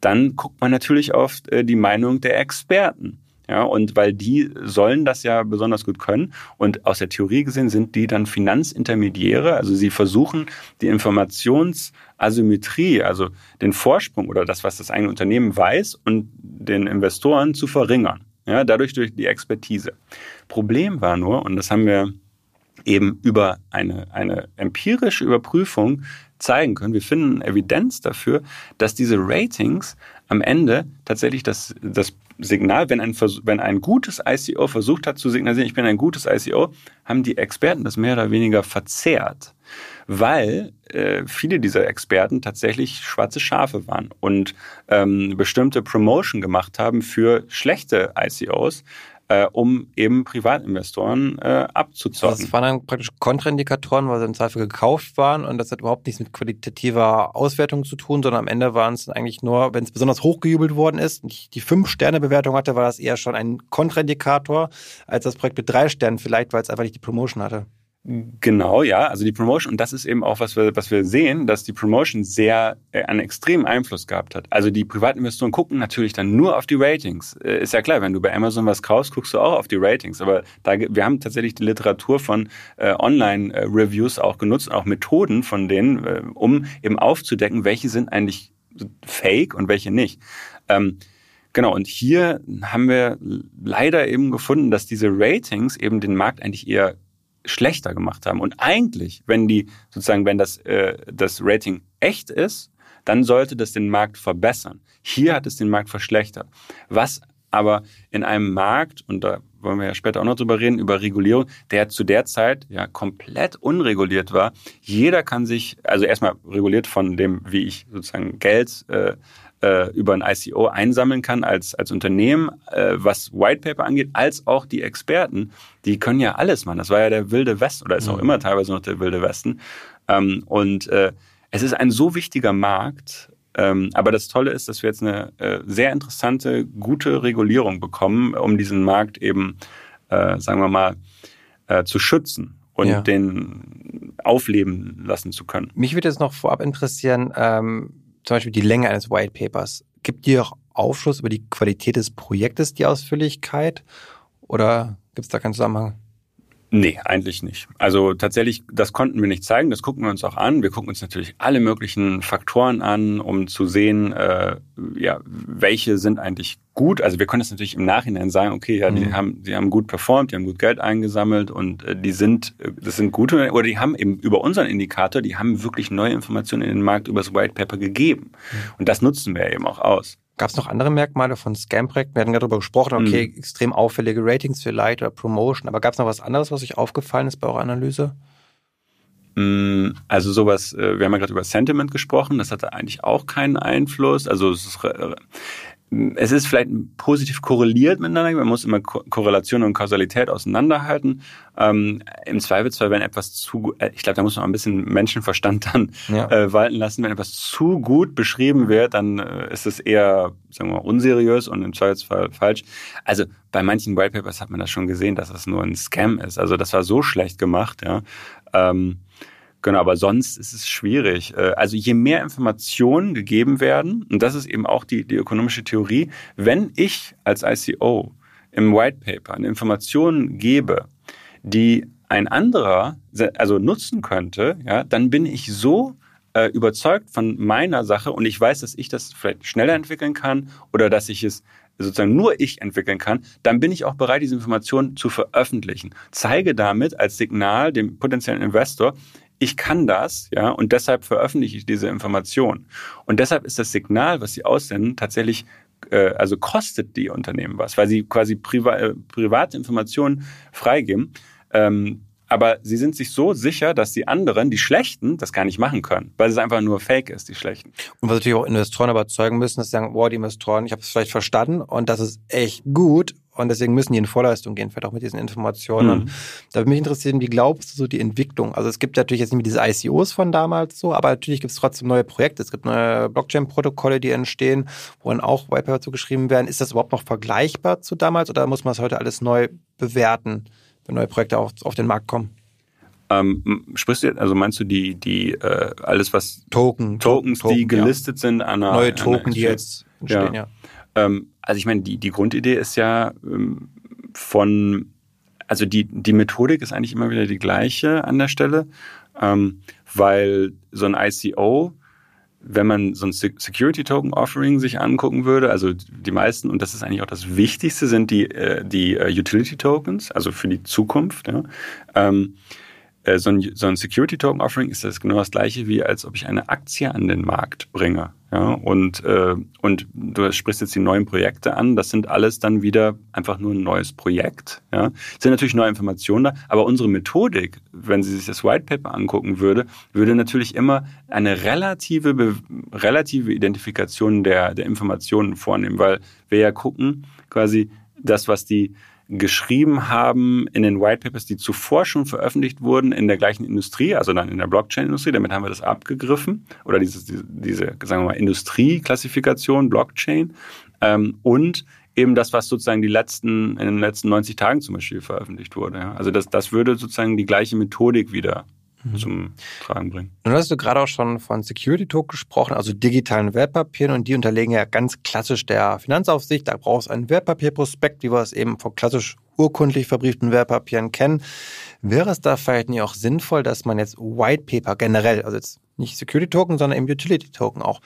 Dann guckt man natürlich auf äh, die Meinung der Experten. Ja, und weil die sollen das ja besonders gut können. Und aus der Theorie gesehen sind die dann Finanzintermediäre. Also sie versuchen die Informationsasymmetrie, also den Vorsprung oder das, was das eigene Unternehmen weiß und den Investoren zu verringern. Ja, dadurch durch die Expertise. Problem war nur, und das haben wir eben über eine, eine empirische Überprüfung zeigen können. Wir finden Evidenz dafür, dass diese Ratings am Ende tatsächlich das, das Signal, wenn ein, wenn ein gutes ICO versucht hat zu signalisieren, ich bin ein gutes ICO, haben die Experten das mehr oder weniger verzerrt, weil äh, viele dieser Experten tatsächlich schwarze Schafe waren und ähm, bestimmte Promotion gemacht haben für schlechte ICOs, äh, um eben Privatinvestoren äh, abzuzocken. Also das waren dann praktisch Kontraindikatoren, weil sie im Zweifel gekauft waren und das hat überhaupt nichts mit qualitativer Auswertung zu tun, sondern am Ende waren es eigentlich nur, wenn es besonders hochgejubelt worden ist und die Fünf-Sterne-Bewertung hatte, war das eher schon ein Kontraindikator als das Projekt mit drei Sternen vielleicht, weil es einfach nicht die Promotion hatte. Genau, ja. Also die Promotion, und das ist eben auch, was wir, was wir sehen, dass die Promotion sehr äh, einen extremen Einfluss gehabt hat. Also die Privatinvestoren gucken natürlich dann nur auf die Ratings. Äh, ist ja klar, wenn du bei Amazon was kaufst, guckst du auch auf die Ratings. Aber da, wir haben tatsächlich die Literatur von äh, Online-Reviews auch genutzt, auch Methoden von denen, äh, um eben aufzudecken, welche sind eigentlich fake und welche nicht. Ähm, Genau, und hier haben wir leider eben gefunden, dass diese Ratings eben den Markt eigentlich eher schlechter gemacht haben. Und eigentlich, wenn die sozusagen, wenn das, äh, das Rating echt ist, dann sollte das den Markt verbessern. Hier hat es den Markt verschlechtert. Was aber in einem Markt, und da wollen wir ja später auch noch drüber reden, über Regulierung, der zu der Zeit ja komplett unreguliert war. Jeder kann sich, also erstmal reguliert von dem, wie ich sozusagen Geld äh, äh, über ein ICO einsammeln kann als, als Unternehmen, äh, was White Paper angeht, als auch die Experten, die können ja alles machen. Das war ja der wilde West oder ist auch mhm. immer teilweise noch der wilde Westen. Ähm, und äh, es ist ein so wichtiger Markt, ähm, aber das Tolle ist, dass wir jetzt eine äh, sehr interessante, gute Regulierung bekommen, um diesen Markt eben, äh, sagen wir mal, äh, zu schützen und ja. den aufleben lassen zu können. Mich würde jetzt noch vorab interessieren, ähm, zum Beispiel die Länge eines White Papers. Gibt die auch Aufschluss über die Qualität des Projektes, die Ausführlichkeit? Oder gibt es da keinen Zusammenhang? Nee, eigentlich nicht. Also tatsächlich, das konnten wir nicht zeigen, das gucken wir uns auch an. Wir gucken uns natürlich alle möglichen Faktoren an, um zu sehen, äh, ja, welche sind eigentlich gut. Also wir können es natürlich im Nachhinein sagen, okay, ja, die mhm. haben, die haben gut performt, die haben gut Geld eingesammelt und äh, die sind, äh, das sind gute, oder die haben eben über unseren Indikator, die haben wirklich neue Informationen in den Markt über das White Paper gegeben. Mhm. Und das nutzen wir eben auch aus. Gab es noch andere Merkmale von Scam-Projekten? Wir hatten gerade darüber gesprochen, okay, mhm. extrem auffällige Ratings für Light oder Promotion, aber gab es noch was anderes, was euch aufgefallen ist bei eurer Analyse? Mm, also sowas, äh, wir haben ja gerade über Sentiment gesprochen, das hatte eigentlich auch keinen Einfluss. Also es ist, es ist vielleicht positiv korreliert miteinander. Man muss immer Korrelation und Kausalität auseinanderhalten. Ähm, Im Zweifelsfall, wenn etwas zu, äh, ich glaube, da muss man ein bisschen Menschenverstand dann ja. äh, walten lassen. Wenn etwas zu gut beschrieben wird, dann äh, ist es eher, sagen wir mal, unseriös und im Zweifelsfall falsch. Also bei manchen Whitepapers hat man das schon gesehen, dass das nur ein Scam ist. Also das war so schlecht gemacht, ja. Ähm, Genau, aber sonst ist es schwierig. Äh, also je mehr Informationen gegeben werden, und das ist eben auch die, die ökonomische Theorie, wenn ich als ICO im White Paper eine Information gebe, die ein anderer also nutzen könnte, ja, dann bin ich so äh, überzeugt von meiner Sache und ich weiß, dass ich das vielleicht schneller entwickeln kann oder dass ich es sozusagen nur ich entwickeln kann, dann bin ich auch bereit, diese Informationen zu veröffentlichen. Zeige damit als Signal dem potenziellen Investor, ich kann das, ja, und deshalb veröffentliche ich diese Information. Und deshalb ist das Signal, was sie aussenden, tatsächlich, äh, also kostet die Unternehmen was, weil sie quasi priva äh, private Informationen freigeben. Ähm, aber sie sind sich so sicher, dass die anderen, die Schlechten, das gar nicht machen können, weil es einfach nur Fake ist, die Schlechten. Und was natürlich auch Investoren überzeugen müssen, dass sie sagen, wow, die Investoren, ich habe es vielleicht verstanden und das ist echt gut und deswegen müssen die in Vorleistung gehen, vielleicht auch mit diesen Informationen. Mhm. Da würde mich interessieren, wie glaubst du so die Entwicklung? Also es gibt natürlich jetzt nicht mehr diese ICOs von damals so, aber natürlich gibt es trotzdem neue Projekte. Es gibt neue Blockchain-Protokolle, die entstehen, wo dann auch Whitepaper zugeschrieben werden. Ist das überhaupt noch vergleichbar zu damals oder muss man es heute alles neu bewerten, wenn neue Projekte auf, auf den Markt kommen? Ähm, sprichst du, also meinst du die, die äh, alles was Token, Tokens, Token, die gelistet ja. sind an einer neue Token, einer die jetzt entstehen, ja. ja. Ähm, also ich meine, die, die Grundidee ist ja ähm, von, also die, die Methodik ist eigentlich immer wieder die gleiche an der Stelle, ähm, weil so ein ICO wenn man so ein Security Token Offering sich angucken würde, also die meisten, und das ist eigentlich auch das Wichtigste, sind die, äh, die äh, Utility Tokens, also für die Zukunft. Ja. Äh, so ein, so ein Security Token Offering ist das genau das gleiche wie als ob ich eine Aktie an den Markt bringe. Ja, und, äh, und du sprichst jetzt die neuen Projekte an. Das sind alles dann wieder einfach nur ein neues Projekt. Ja, es sind natürlich neue Informationen da, aber unsere Methodik, wenn sie sich das White Paper angucken würde, würde natürlich immer eine relative, relative Identifikation der, der Informationen vornehmen, weil wir ja gucken, quasi das, was die geschrieben haben in den White Papers, die zuvor schon veröffentlicht wurden in der gleichen Industrie, also dann in der Blockchain-Industrie. Damit haben wir das abgegriffen oder diese, diese sagen wir mal, Industrieklassifikation, Blockchain. Ähm, und eben das, was sozusagen die letzten, in den letzten 90 Tagen zum Beispiel veröffentlicht wurde. Ja. Also das, das würde sozusagen die gleiche Methodik wieder mhm. zum Tragen bringen. Nun hast du gerade auch schon von Security Token gesprochen, also digitalen Wertpapieren und die unterlegen ja ganz klassisch der Finanzaufsicht. Da brauchst du einen Wertpapierprospekt, wie wir es eben von klassisch urkundlich verbrieften Wertpapieren kennen. Wäre es da vielleicht nicht auch sinnvoll, dass man jetzt White Paper generell, also jetzt nicht Security Token, sondern eben Utility Token auch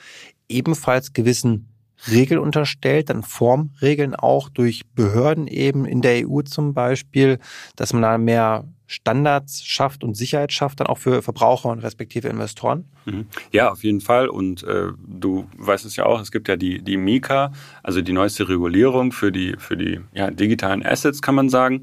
ebenfalls gewissen Regeln unterstellt, dann Formregeln auch durch Behörden eben in der EU zum Beispiel, dass man da mehr Standards schafft und Sicherheit schafft, dann auch für Verbraucher und respektive Investoren? Mhm. Ja, auf jeden Fall. Und äh, du weißt es ja auch, es gibt ja die, die Mika, also die neueste Regulierung für die, für die ja, digitalen Assets, kann man sagen.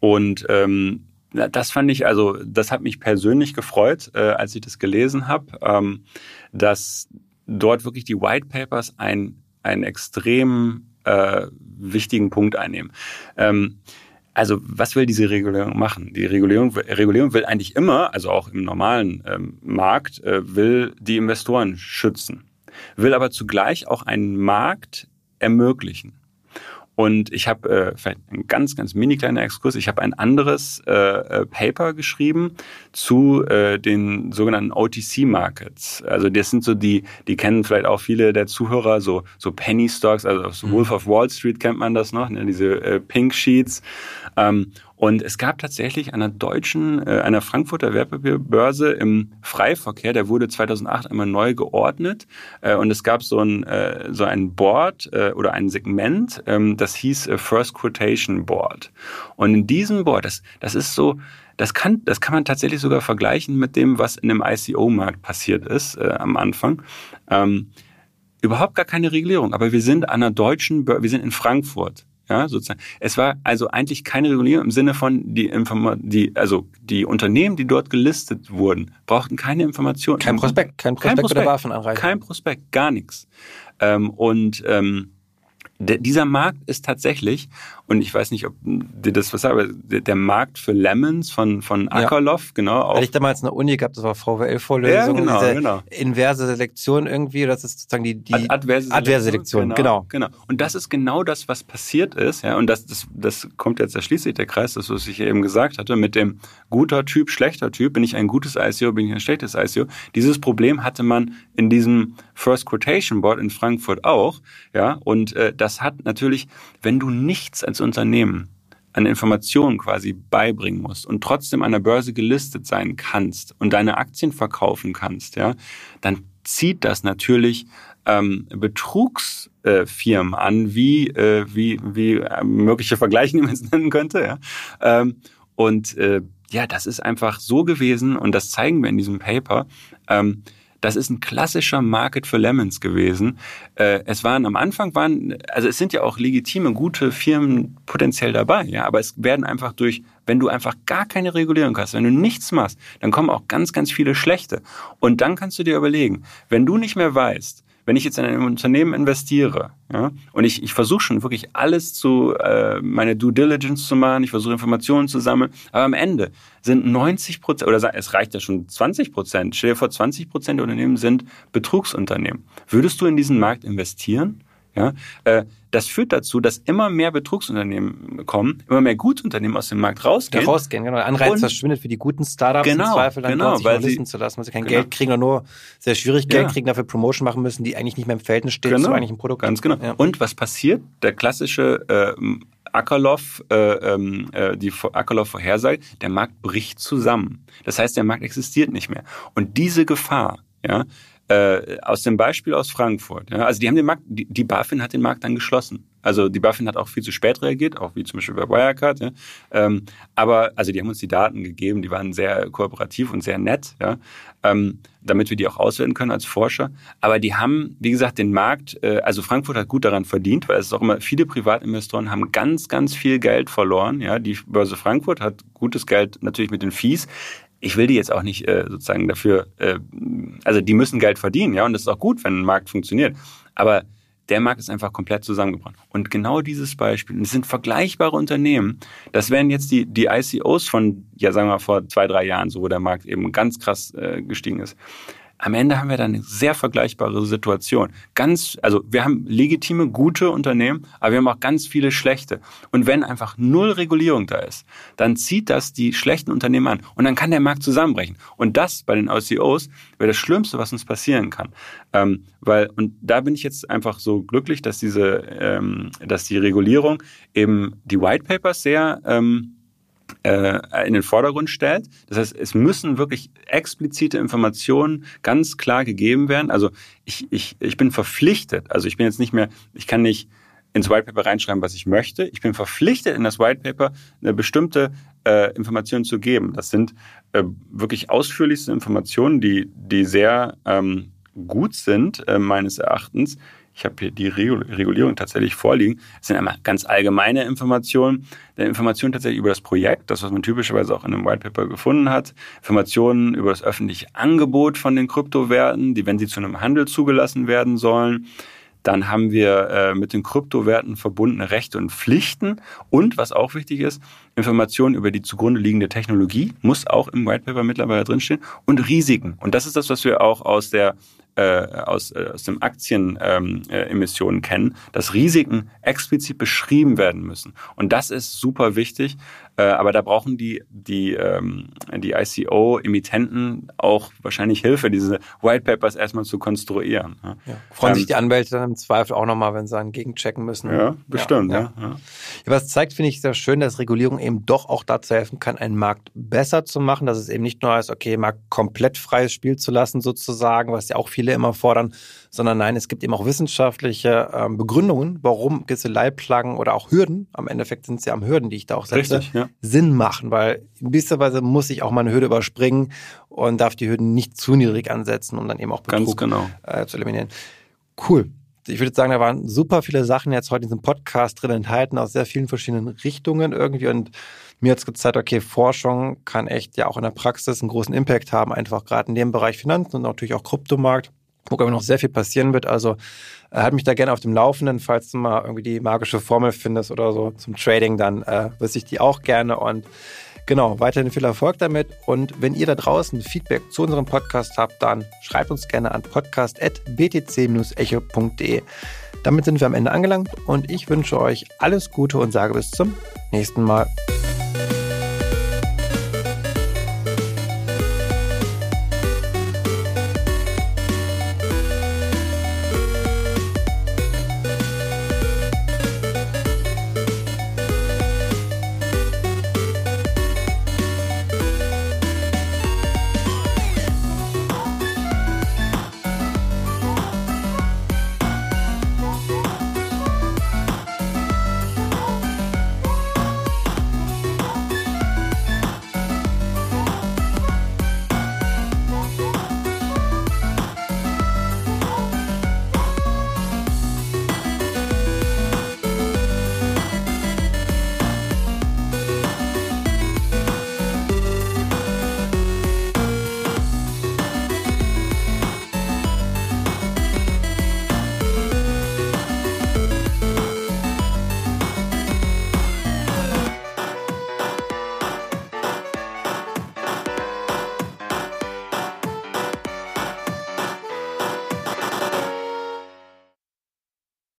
Und ähm, das fand ich, also das hat mich persönlich gefreut, äh, als ich das gelesen habe, ähm, dass dort wirklich die White Papers ein, einen extrem äh, wichtigen Punkt einnehmen. Ähm, also was will diese Regulierung machen? Die Regulierung, Regulierung will eigentlich immer, also auch im normalen ähm, Markt, äh, will die Investoren schützen, will aber zugleich auch einen Markt ermöglichen. Und ich habe äh, vielleicht ein ganz, ganz mini kleiner Exkurs. Ich habe ein anderes äh, äh Paper geschrieben zu äh, den sogenannten OTC-Markets. Also das sind so die, die kennen vielleicht auch viele der Zuhörer, so, so Penny Stocks, also so mhm. Wolf of Wall Street kennt man das noch, ne? diese äh, Pink Sheets. Ähm, und es gab tatsächlich einer deutschen, äh, einer Frankfurter Wertpapierbörse im Freiverkehr, der wurde 2008 einmal neu geordnet. Äh, und es gab so ein, äh, so ein Board äh, oder ein Segment, ähm, das hieß äh, First Quotation Board. Und in diesem Board, das, das ist so, das kann, das kann man tatsächlich sogar vergleichen mit dem, was in dem ICO-Markt passiert ist äh, am Anfang. Ähm, überhaupt gar keine Regulierung, aber wir sind an einer deutschen, Börse, wir sind in Frankfurt. Ja, sozusagen. Es war also eigentlich keine Regulierung im Sinne von die Informa die also die Unternehmen, die dort gelistet wurden, brauchten keine Informationen. Kein Prospekt, kein Prospekt, kein Prospekt oder Waffenanreichung. Kein Prospekt, gar nichts. Ähm, und ähm, der, dieser Markt ist tatsächlich, und ich weiß nicht, ob dir das was sagt, aber der, der Markt für Lemons von, von Akerlof, ja. genau. Auch. Weil ich damals eine Uni gehabt, das war VWL-Vorlesung. Ja, genau, diese genau. Inverse Selektion irgendwie, das ist sozusagen die, die Ad Adverse, Adverse Selektion, genau, genau. Genau. Und das ist genau das, was passiert ist, ja, und das, das, das kommt jetzt, da schließt sich der Kreis, das, was ich eben gesagt hatte, mit dem guter Typ, schlechter Typ, bin ich ein gutes ICO, bin ich ein schlechtes ICO. Dieses Problem hatte man in diesem First Quotation Board in Frankfurt auch, ja, und äh, das hat natürlich, wenn du nichts als Unternehmen an Informationen quasi beibringen musst und trotzdem an der Börse gelistet sein kannst und deine Aktien verkaufen kannst, ja, dann zieht das natürlich ähm, Betrugsfirmen äh, an, wie, äh, wie, wie äh, mögliche Vergleiche, die man es nennen könnte. Ja. Ähm, und äh, ja, das ist einfach so gewesen und das zeigen wir in diesem Paper. Ähm, das ist ein klassischer Market für Lemons gewesen. Äh, es waren am Anfang waren, also es sind ja auch legitime, gute Firmen potenziell dabei, ja, aber es werden einfach durch, wenn du einfach gar keine Regulierung hast, wenn du nichts machst, dann kommen auch ganz, ganz viele schlechte. Und dann kannst du dir überlegen, wenn du nicht mehr weißt, wenn ich jetzt in ein Unternehmen investiere ja, und ich, ich versuche schon wirklich alles zu, äh, meine Due Diligence zu machen, ich versuche Informationen zu sammeln, aber am Ende sind 90 Prozent, oder es reicht ja schon 20 Prozent, stell dir vor, 20 Prozent der Unternehmen sind Betrugsunternehmen. Würdest du in diesen Markt investieren? Ja, äh, das führt dazu, dass immer mehr Betrugsunternehmen kommen, immer mehr Gutunternehmen aus dem Markt rausgehen. Ja, rausgehen, genau. Der Anreiz und, verschwindet für die guten Startups genau, im Zweifel dann genau, dort sich weil sie, zu lassen, weil sie kein genau. Geld kriegen oder nur sehr schwierig Geld Ja. kriegen, dafür Promotion machen müssen, die eigentlich nicht mehr im Verhältnis steht Genau, zu eigentlichen Produkt. Ganz genau. Ja. Und was passiert? Der klassische äh, Ackerloff, äh, ähm, äh, die Ackerloff-Vorhersage, der Markt bricht zusammen. Das heißt, der Markt existiert nicht mehr. Und diese Gefahr, ja, äh, aus dem Beispiel aus Frankfurt, ja, also die haben den Markt, die, die BaFin hat den Markt dann geschlossen. Also die BaFin hat auch viel zu spät reagiert, auch wie zum Beispiel bei Wirecard. Ja. Ähm, aber also die haben uns die Daten gegeben, die waren sehr kooperativ und sehr nett, ja, ähm, damit wir die auch auswerten können als Forscher. Aber die haben, wie gesagt, den Markt, äh, also Frankfurt hat gut daran verdient, weil es ist auch immer, viele Privatinvestoren haben ganz, ganz viel Geld verloren. Ja, die Börse Frankfurt hat gutes Geld natürlich mit den Fees ich will die jetzt auch nicht äh, sozusagen dafür, äh, also die müssen Geld verdienen, ja, und das ist auch gut, wenn ein Markt funktioniert. Aber der Markt ist einfach komplett zusammengebrochen. Und genau dieses Beispiel, es sind vergleichbare Unternehmen, das wären jetzt die, die ICOs von, ja, sagen wir mal, vor zwei, drei Jahren, so wo der Markt eben ganz krass äh, gestiegen ist. Am Ende haben wir dann eine sehr vergleichbare Situation. Ganz, also wir haben legitime, gute Unternehmen, aber wir haben auch ganz viele schlechte. Und wenn einfach null Regulierung da ist, dann zieht das die schlechten Unternehmen an und dann kann der Markt zusammenbrechen. Und das bei den ICOs wäre das Schlimmste, was uns passieren kann. Ähm, weil, und da bin ich jetzt einfach so glücklich, dass diese, ähm, dass die Regulierung eben die White Papers sehr, ähm, äh, in den Vordergrund stellt. Das heißt, es müssen wirklich explizite Informationen ganz klar gegeben werden. Also ich, ich, ich bin verpflichtet, also ich bin jetzt nicht mehr, ich kann nicht ins White Paper reinschreiben, was ich möchte. Ich bin verpflichtet, in das White Paper eine bestimmte äh, Information zu geben. Das sind äh, wirklich ausführlichste Informationen, die, die sehr ähm, gut sind, äh, meines Erachtens. Ich habe hier die Regulierung tatsächlich vorliegen. Es sind einmal ganz allgemeine Informationen. Informationen tatsächlich über das Projekt, das, was man typischerweise auch in einem White Paper gefunden hat. Informationen über das öffentliche Angebot von den Kryptowerten, die, wenn sie zu einem Handel zugelassen werden sollen. Dann haben wir äh, mit den Kryptowerten verbundene Rechte und Pflichten. Und was auch wichtig ist, Informationen über die zugrunde liegende Technologie muss auch im White Paper mittlerweile drinstehen. Und Risiken. Und das ist das, was wir auch aus der äh, aus, äh, aus dem Aktienemissionen äh, kennen, dass Risiken explizit beschrieben werden müssen. Und das ist super wichtig, äh, aber da brauchen die, die, ähm, die ICO-Emittenten auch wahrscheinlich Hilfe, diese White Papers erstmal zu konstruieren. Ja. Freuen ähm, sich die Anwälte dann im Zweifel auch nochmal, wenn sie dann gegenchecken müssen. Ja, bestimmt. Ja, ja. ja. Was zeigt, finde ich sehr schön, dass Regulierung eben doch auch dazu helfen kann, einen Markt besser zu machen, dass es eben nicht nur heißt, okay, Markt komplett freies Spiel zu lassen sozusagen, was ja auch viele immer fordern, sondern nein, es gibt eben auch wissenschaftliche ähm, Begründungen, warum gewisse Leitplagen oder auch Hürden, am Endeffekt sind es ja am Hürden, die ich da auch setze, Richtig, ja. Sinn machen, weil in gewisser Weise muss ich auch mal eine Hürde überspringen und darf die Hürden nicht zu niedrig ansetzen, um dann eben auch Betrug genau. äh, zu eliminieren. Cool. Ich würde sagen, da waren super viele Sachen jetzt heute in diesem Podcast drin enthalten, aus sehr vielen verschiedenen Richtungen irgendwie und mir hat es gezeigt, okay, Forschung kann echt ja auch in der Praxis einen großen Impact haben, einfach gerade in dem Bereich Finanzen und natürlich auch Kryptomarkt wo aber noch sehr viel passieren wird. Also äh, halt mich da gerne auf dem Laufenden, falls du mal irgendwie die magische Formel findest oder so zum Trading, dann äh, wüsste ich die auch gerne und genau, weiterhin viel Erfolg damit. Und wenn ihr da draußen Feedback zu unserem Podcast habt, dann schreibt uns gerne an podcast.btc-echo.de. Damit sind wir am Ende angelangt und ich wünsche euch alles Gute und sage bis zum nächsten Mal.